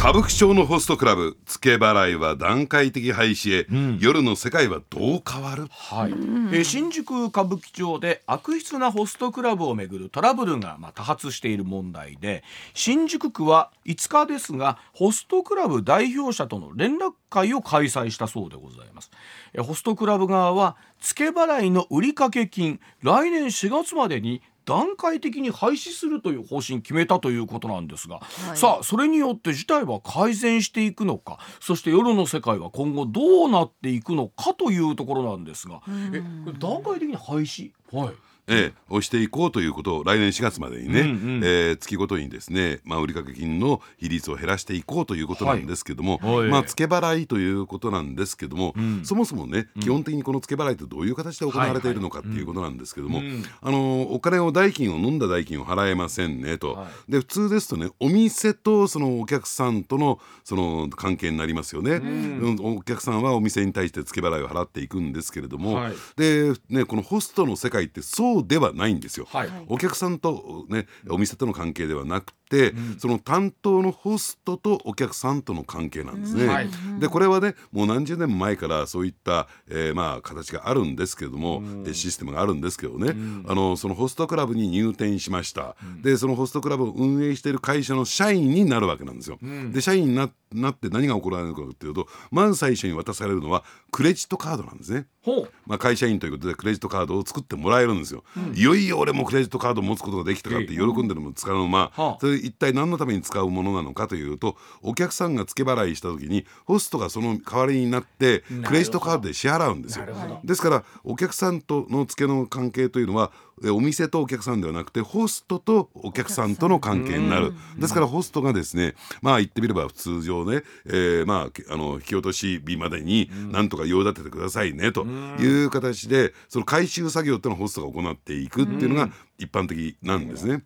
歌舞伎町のホストクラブ付け払いは段階的廃止へ、うん、夜の世界はどう変わる、はい、えー、新宿歌舞伎町で悪質なホストクラブをめぐるトラブルがまあ多発している問題で新宿区は5日ですがホストクラブ代表者との連絡会を開催したそうでございます、えー、ホストクラブ側は付け払いの売掛金来年4月までに段階的に廃止するという方針決めたということなんですが、はい、さあそれによって事態は改善していくのかそして夜の世界は今後どうなっていくのかというところなんですがえ段階的に廃止、はい、ええ、をしていこうということを来年4月までにね、うんうん、えー、月ごとにですね、まあ、売掛金の比率を減らしていこうということなんですけども、はい、まあ、付け払いということなんですけども、うん、そもそもね、基本的にこの付け払いってどういう形で行われているのかっていうことなんですけども、はい。はい、あのお金を代金を飲んだ代金を払えませんねと、はい、で普通ですとねお店とそのお客さんとのその関係になりますよね、うん、お客さんはお店に対して付け払いを払っていくんですけれども、で、ね、このホストの世界ってそうではないんですよ。よ、はい、お客さんと、ね、お店との関係ではなくて、うん、その担当のホストとお客さんとの関係なんですね。はい、でこれはねもう何十年前からそういった、えー、まあ形があるんですけれども、うん、システムがあるんですけどね、うん、あのそのホストクラブに入店しました、でそのホストクラブを運営している会社の社員になるわけなんですよ。で社員になって何が起こられるかというとまず最初に渡されるのはクレジットカードなんですね。まあ、会社員ということでクレジットカードを作ってもらえるんですよ。いよいよ俺もクレジットカードを持つことができたかって喜んでるも使うのまあ。それ一体何のために使うものなのかというとお客さんが付け払いした時にホストがその代わりになってクレジットカードで支払うんですよ。ですからお客さんとの付けの関係というのはお店とお客さんではなくてホストとお客さんとの関係になる。ですからホストがですねまあ言ってみれば通常ね、えー、まああの引き落とし日までになんとか用立ててくださいねという形でその回収作業っていうのをホストが行っていくっていうのが一般的なんですね。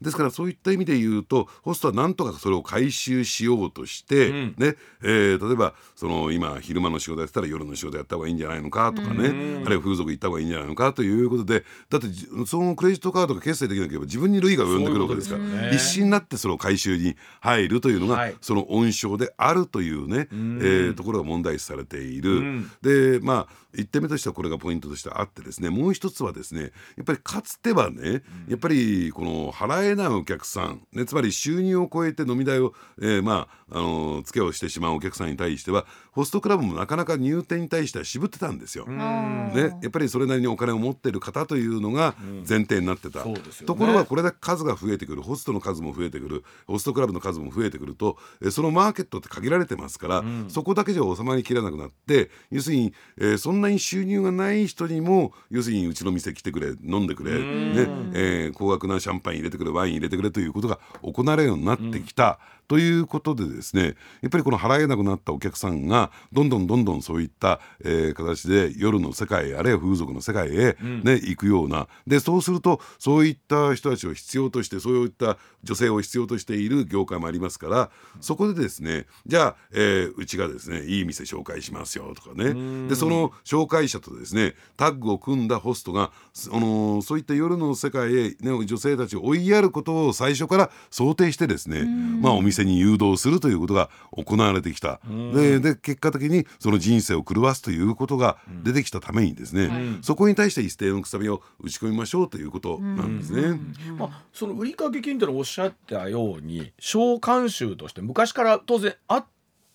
ですからそういった意味で言うとホストはなんとかそれを回収しようとして、うん、ねえー、例えばその今昼間の仕事やってたら夜の仕事やった方がいいんじゃないのかとかね、あるいは風俗行った方がいいんじゃないのかということでだってそのクレジットカードが決済できなければ自分に類が及んでくるわけですから、必死になってその回収に入るというのが、はい、その温床であるというね、えー、ところが問題視されている。でまあ1点目としてはこれがポイントとしてあってですねもう一つはですねやっぱりかつてはねやっぱりこの払えないお客さん、ね、つまり収入を超えて飲み代を、えー、まあ、あの付けをしてしまうお客さんに対してはホストクラブもなかなか入店に対しては渋ってたんですよ。ね、やっぱりそれなりにお金を持ってる方というのが前提になってた、うんね、ところがこれだけ数が増えてくるホストの数も増えてくるホストクラブの数も増えてくるとそのマーケットって限られてますから、うん、そこだけじゃ収まりきらなくなって要するに、えー、そんなに収入がない人にも要するにうちの店来てくれ飲んでくれ、ねえー、高額なシャンパン入れてくれワイン入れてくれということが行われるようになってきた。うんということでですねやっぱりこの払えなくなったお客さんがどんどんどんどんそういった、えー、形で夜の世界あるいは風俗の世界へね、うん、行くような。でそうするとそういった人たちを必要としてそういった女性を必要としている業界もありますからそこでですねじゃあ、えー、うちがですねいい店紹介しますよとかね。でその紹介者とですねタッグを組んだホストがあのそういった夜の世界へ、ね、女性たちを追いやることを最初から想定してですねまあお店店に誘導するということが行われてきた、でで結果的にその人生を狂わすということが出てきたためにですね、そこに対して一定のくさびを打ち込みましょうということなんですね。まあ、その売掛金というのをおっしゃったように小慣習として昔から当然あっ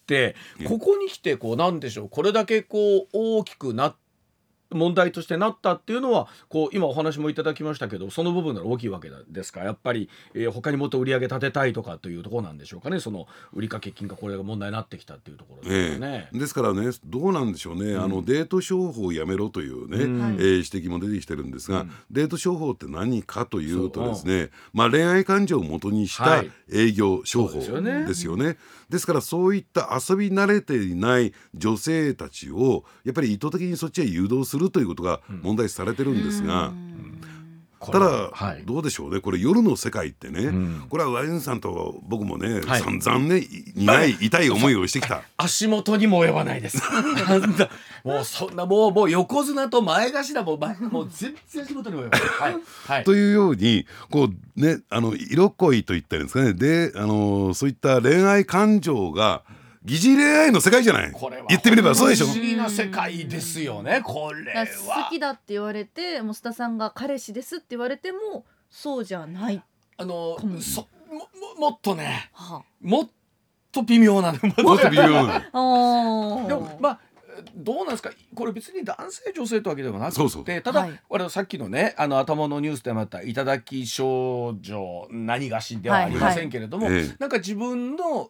てここに来てこうなんでしょうこれだけこう大きくなって問題としてなったっていうのはこう今お話もいただきましたけどその部分が大きいわけですかやっぱり、えー、他にもっと売り上げ立てたいとかというところなんでしょうかねその売掛金がこれが問題になってきたっていうところですね、えー、ですからねどうなんでしょうね、うん、あのデート商法をやめろというね、うん、えー、指摘も出てきてるんですが、うん、デート商法って何かというとですねまあ、恋愛感情をもとにした営業商法ですよね。ですよね。ですからそういった遊び慣れていない女性たちをやっぱり意図的にそっちへ誘導するということが問題視されてるんですが。ただ、はい、どうでしょうね。これ夜の世界ってね、うん、これはワインさんと僕もね、はい、散々ね苦い痛い思いをしてきた。足元にも及ばないです。もうそんなもうもう横綱と前頭ももう全然足元にも及ばない、はい。はい、というようにこうねあの色恋といったんですかね。であのそういった恋愛感情が疑似恋愛の世界じゃない？これは言ってみればそうでしょ？不思議な世界ですよねこれは。好きだって言われてもう須田さんが彼氏ですって言われてもそうじゃない。あのそももっとね、はあ、もっと微妙なもっと微妙な でもまあどうなんですか？これ別に男性女性とわけでもなくてそうただ、はい、我々さっきのねあの頭のニュースでもあった頂き少女何がしではありませんけれども、はいはい、なんか自分の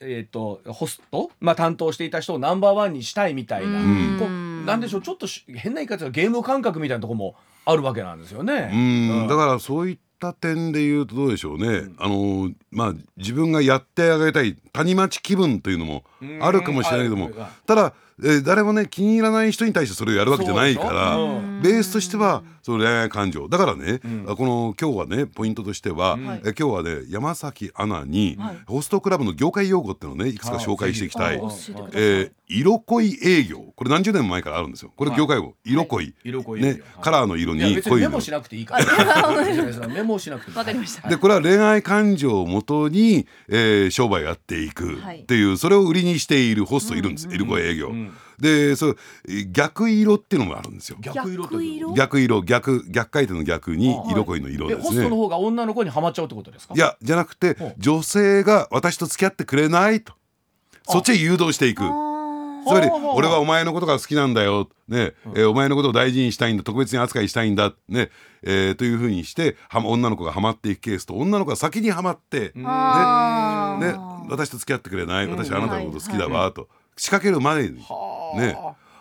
えーと、ホスト、まあ、担当していた人をナンバーワンにしたいみたいなこうなんでしょうちょっと変な言い方ゲーム感覚みたいなところもあるわけなんですよね。うん、だからそういった点で言うとどうでしょうね、うん、あのまあ自分がやってあげたい谷町気分というのもあるかもしれないけども、ただえー、誰もね気に入らない人に対してそれをやるわけじゃないから、ベースとしてはその恋愛感情。だからね、うん、この今日はねポイントとしては、うん、え今日はね山崎アナに、はい、ホストクラブの業界用語っていうのをねいくつか紹介していきたい、はい、えー、色恋営業。これ何十年前からあるんですよこれ業界用語、色恋、色恋ね、カラーの色に恋メモしなくていいから。メモしなくてわかりました。でこれは恋愛感情をもとに、えー、商売やっていくっていう、それを売りにしているホストいるんです、色恋営業、でそう逆色っていうのもあるんですよ。逆色逆色？逆逆回転の逆に色恋の色ですね、ホストの方が女の子にはまっちゃうってことですか？いやじゃなくて女性が私と付き合ってくれないと。そっちへ誘導していく。つまり俺はお前のことが好きなんだよ、ね。えー、お前のことを大事にしたいんだ。特別に扱いしたいんだ、ね。えー、というふうにしては女の子がハマっていくケースと女の子が先にはまってね。ね。私と付き合ってくれない。私はあなたのこと好きだわと仕掛ける前に。ね。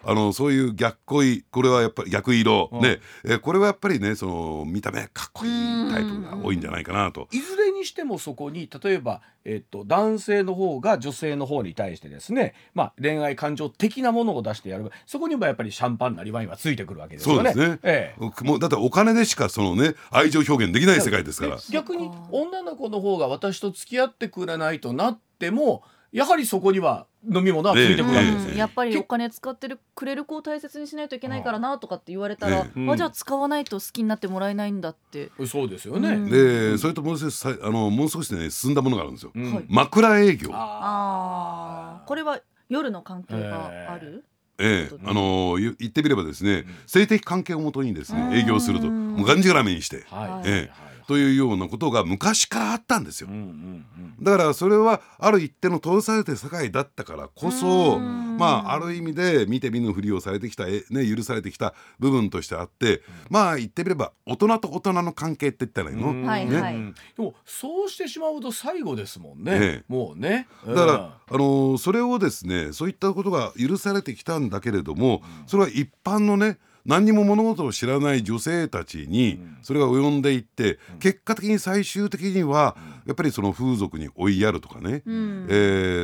あのそういう逆恋これはやっぱり逆色、うん、ね。えこれはやっぱりねその見た目かっこいいタイプが多いんじゃないかなと。いずれにしてもそこに例えば、えっと、男性の方が女性の方に対してですね、まあ、恋愛感情的なものを出してやる。そこにもやっぱりシャンパンなりワインはついてくるわけですよね。そうですね、ええ、もうだってお金でしかそのね愛情表現できない世界ですから。逆に女の子の方が私と付き合ってくれないとなってもやはりそこには飲み物はついてくるわけですよ、やっぱりお金使ってるくれる子を大切にしないといけないからなとかって言われたら、あじゃあ使わないと好きになってもらえないんだって。そうですよね、でそれともう少しあのもう少しね進んだものがあるんですよ、枕営業。ああこれは夜の関係がある、ええ、あのー、言ってみればですね、性的関係をもとにですね営業すると。もうがんじがらめにして、はい、ええというようなことが昔からあったんですよ、うんうんうん、だからそれはある一定の通されて世界だったからこそまあある意味で見て見ぬふりをされてきた、ね、許されてきた部分としてあって、まあ言ってみれば大人と大人の関係って言ったらいいの、ね、はいはい、でもそうしてしまうと最後ですもんね、ねもうね、だから、あのー、それをですねそういったことが許されてきたんだけれどもそれは一般のね何にも物事を知らない女性たちにそれが及んでいって、結果的に最終的にはやっぱりその風俗に追いやるとかね、うん、え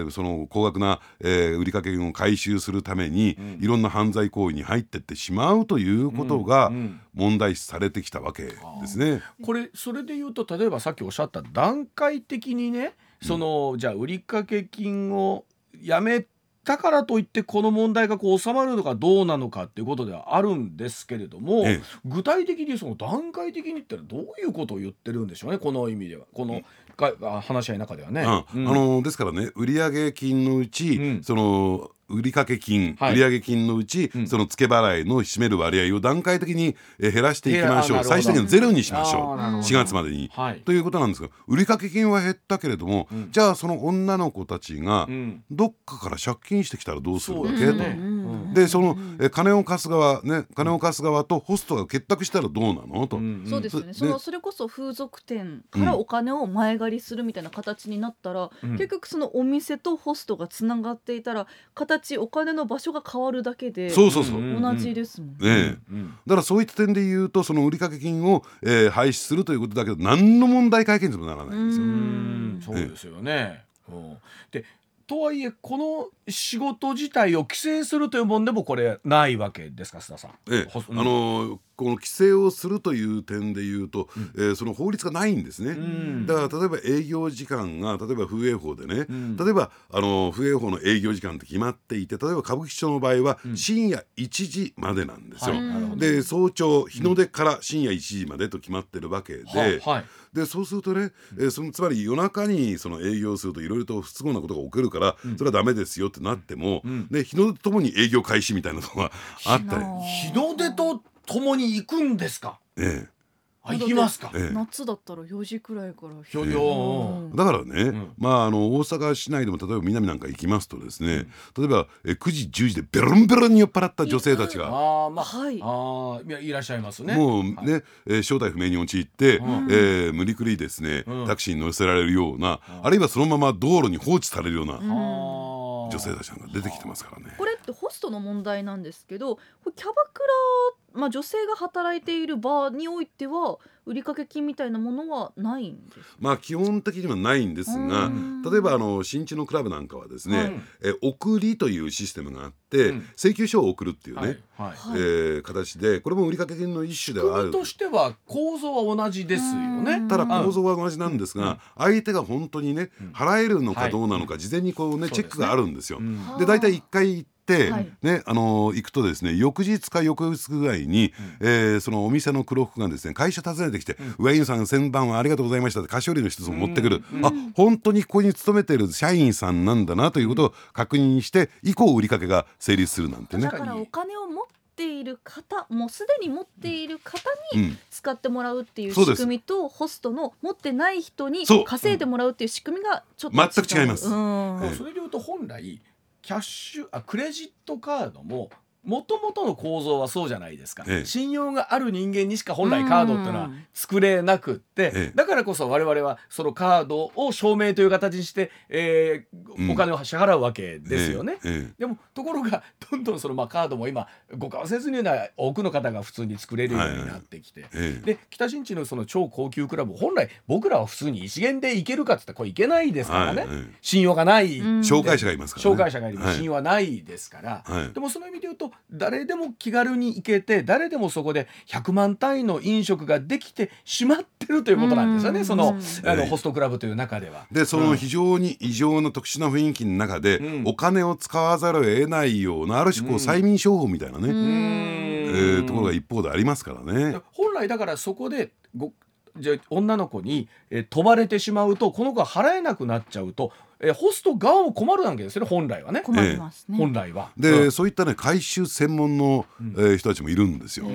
ー、その高額な、えー、売掛金を回収するために、いろんな犯罪行為に入ってってしまうということが問題視されてきたわけですね。これそれで言うと例えばさっきおっしゃった段階的にねその、じゃあ売掛金をやめだからといってこの問題がこう収まるのかどうなのかっていうことではあるんですけれども、ええ、具体的にその段階的にってどういうことを言ってるんでしょうねこの意味では。この話し合いの中ではね。うん、あのですからね売上金のうち、うん、その売掛金、はい、売上金のうち、うん、その付け払いの占める割合を段階的に減らしていきましょう。最終的にゼロにしましょう。4月までに、はい、ということなんですが売掛金は減ったけれども、うん、じゃあその女の子たちがどっかから借金してきたらどうするわけ、と。でそのえ金を貸す側ね金を貸す側とホストが結託したらどうなの？と、そうですね。そのそれこそ風俗店からお金を前借りするみたいな形になったら、結局そのお店とホストがつながっていたら形ちお金の場所が変わるだけでそうそうそう。同じですもんね、うん、だからそういった点で言うとその売掛金を、えー、廃止するということだけど何の問題解決にもならないんですよ。そうですよね、でとはいえこの仕事自体を規制するというもんでもこれないわけですか須田さん。ええ、あのこの規制をするという点でいうと、うん、えー、その法律がないんですね、うん、だから例えば営業時間が例えば風営法でね、うん、例えばあの風営法の営業時間って決まっていて例えば歌舞伎町の場合は深夜1時までなんですよ、はい、で早朝日の出から深夜1時までと決まってるわけで、はい。でそうするとね、えー、そのつまり夜中にその営業するといろいろと不都合なことが起きるから、それはダメですよってなっても、ね、日の出ともに営業開始みたいなのがあったり。日の出とともに行くんですか、ええ。あ行きますか、ええ、夏だったら4時くらいから。ひょよ、だからね、うん、まああの大阪市内でも例えば南なんか行きますとですね、うん、例えばえ9時10時でベロンベロンに酔っ払った女性たちが。あまあはい。あいらっしゃいますね。もうね、はい、えー、正体不明に陥って、うん、えー、無理くりですね、タクシーに乗せられるような、あるいはそのまま道路に放置されるような、女性たちが出てきてますからね。これってホストの問題なんですけどキャバクラ、まあ、女性が働いている場においては売掛金みたいなものはないんですまあ基本的にはないんですが例えばあの新地のクラブなんかはですね、うん、え送りというシステムがあって、うん、請求書を送るっていうね、はいはい、えー、形でこれも売掛金の一種ではある。としては構造は同じですよね。ただ構造は同じなんですが、相手が本当にね払えるのかどうなのか、事前にこうねチェックがあるんですよ。で大体1回、はい、ねあの行くとですね翌日か翌日ぐらいに、うん、えー、そのお店の黒服がですね会社訪ねてきて「上、う、犬、さん先番はありがとうございました」って菓子折りの一つを持ってくる、うん、あ本当にここに勤めてる社員さんなんだなということを確認して以降売りかけが成立するなんてね。だからお金を持っている方もうすでに持っている方に使ってもらうっていう仕組みと、ホストの持ってない人に稼いでもらうっていう仕組みがちょっと全く違います。それでいうと本来キャッシュあクレジットカードももともとの構造はそうじゃないですか、ええ、信用がある人間にしか本来カードっていうのは作れなくって、え、だからこそ我々はそのカードを証明という形にして、えー、お金を支払うわけですよね、でもところがどんどんそのまあカードも今ご為替には多くの方が普通に作れるようになってきて、はい。はい、で北新地のその超高級クラブ本来僕らは普通に一元で行けるかって言ったらこれ行けないですからね、はい。はい、信用がない、紹介者がいますから、ね、紹介者がいる、信用はないですから、でもその意味で言うと誰でも気軽に行けて誰でもそこで100万単位の飲食ができてしまってるということなんですよねそのあのホストクラブという中では。でその非常に異常な特殊な雰囲気の中で、うん、お金を使わざるを得ないようなある種こう催眠商法みたいなね、えー、ところが一方でありますからね。本来だからそこでごじゃ女の子に、え飛ばれてしまうとこの子が払えなくなっちゃうとえー、ホスト側も困るわけですよね本来はね。困りますね、本来は。で、うん、そういったね回収専門の、えー、人たちもいるんですよ。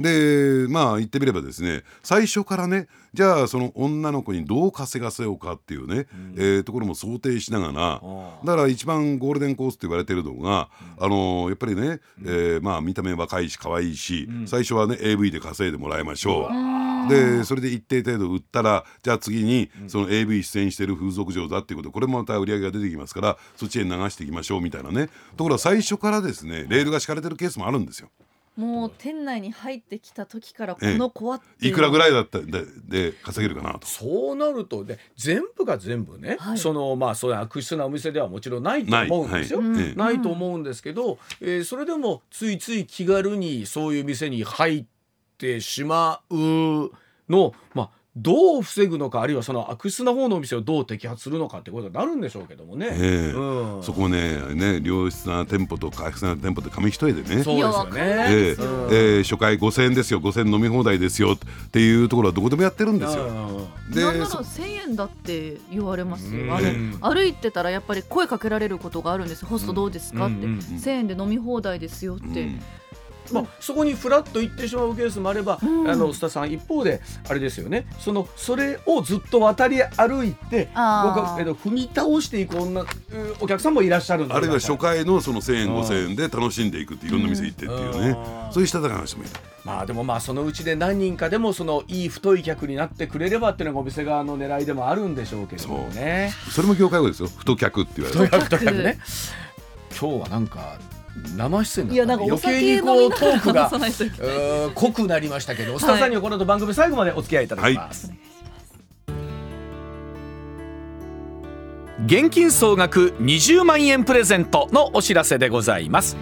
でまあ言ってみればですね最初からねじゃあその女の子にどう稼がせようかっていうね、うん、えー、ところも想定しながらだから一番ゴールデンコースって言われてるのが、うん、あのー、やっぱりね、えー、まあ見た目若いし可愛いし、うん、最初はね AV で稼いでもらいましょうでそれで一定程度売ったらじゃあ次にその AV 出演してる風俗嬢だっていうことこれもまた売り上げが出てきますからそっちへ流していきましょうみたいなね。ところが最初からですねレールが敷かれてるケースもあるんですよ。もう店内に入ってきた時からこの子はいくらぐらいだったでで稼げるかなと。そうなるとで全部が全部ね、はい、そのまあそういう悪質なお店ではもちろんないと思うんですよ、ない。はい、ないと思うんですけど、えー、それでもついつい気軽にそういう店に入ってしまうのまあどう防ぐのかあるいはその悪質な方のお店をどう摘発するのかってことになるんでしょうけどもね、えーうん、そこねね良質な店舗と悪質な店舗って紙一重でね。そうですよね、えー、えー、初回5000円ですよ5000円飲み放題ですよっていうところはどこでもやってるんですよ。でなんなら1000円だって言われますよ、あれ歩いてたらやっぱり声かけられることがあるんですホストどうですかって、うんうんうん、1000円で飲み放題ですよって。うん。まあ、そこにフラッと行ってしまうケースもあれば、うん、あの須田さん一方であれですよねそのそれをずっと渡り歩いて僕は、えっと、踏み倒していく女お客さんもいらっしゃるあるいは初回のその1,000円5,000円で楽しんでいくっていろんな店行ってっていうね、うん、そういうしたたかな人もいる。まあでもまあそのうちで何人かでもそのいい太い客になってくれればっていうのがお店側の狙いでもあるんでしょうけどね。それも業界語ですよ。太客って言われる太客ね。今日はなんか生出演だった、ね、余計にこうトークが 濃くなりましたけど、はい、スタさんにはこの後番組最後までお付き合いいただきます、はい、現金総額20万円プレゼントのお知らせでございます。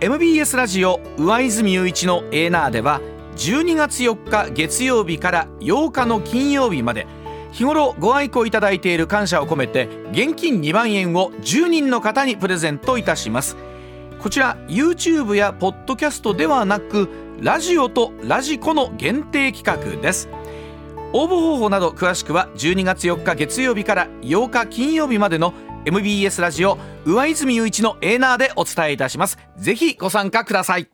MBS ラジオ上泉雄一のエーナーでは12月4日月曜日から8日の金曜日まで日頃ご愛顧いただいている感謝を込めて現金2万円を10人の方にプレゼントいたしますこちら YouTube やポッドキャストではなくラジオとラジコの限定企画です。応募方法など詳しくは12月4日月曜日から8日金曜日までの MBS ラジオ上泉雄一のエーナーでお伝えいたします。ぜひご参加ください。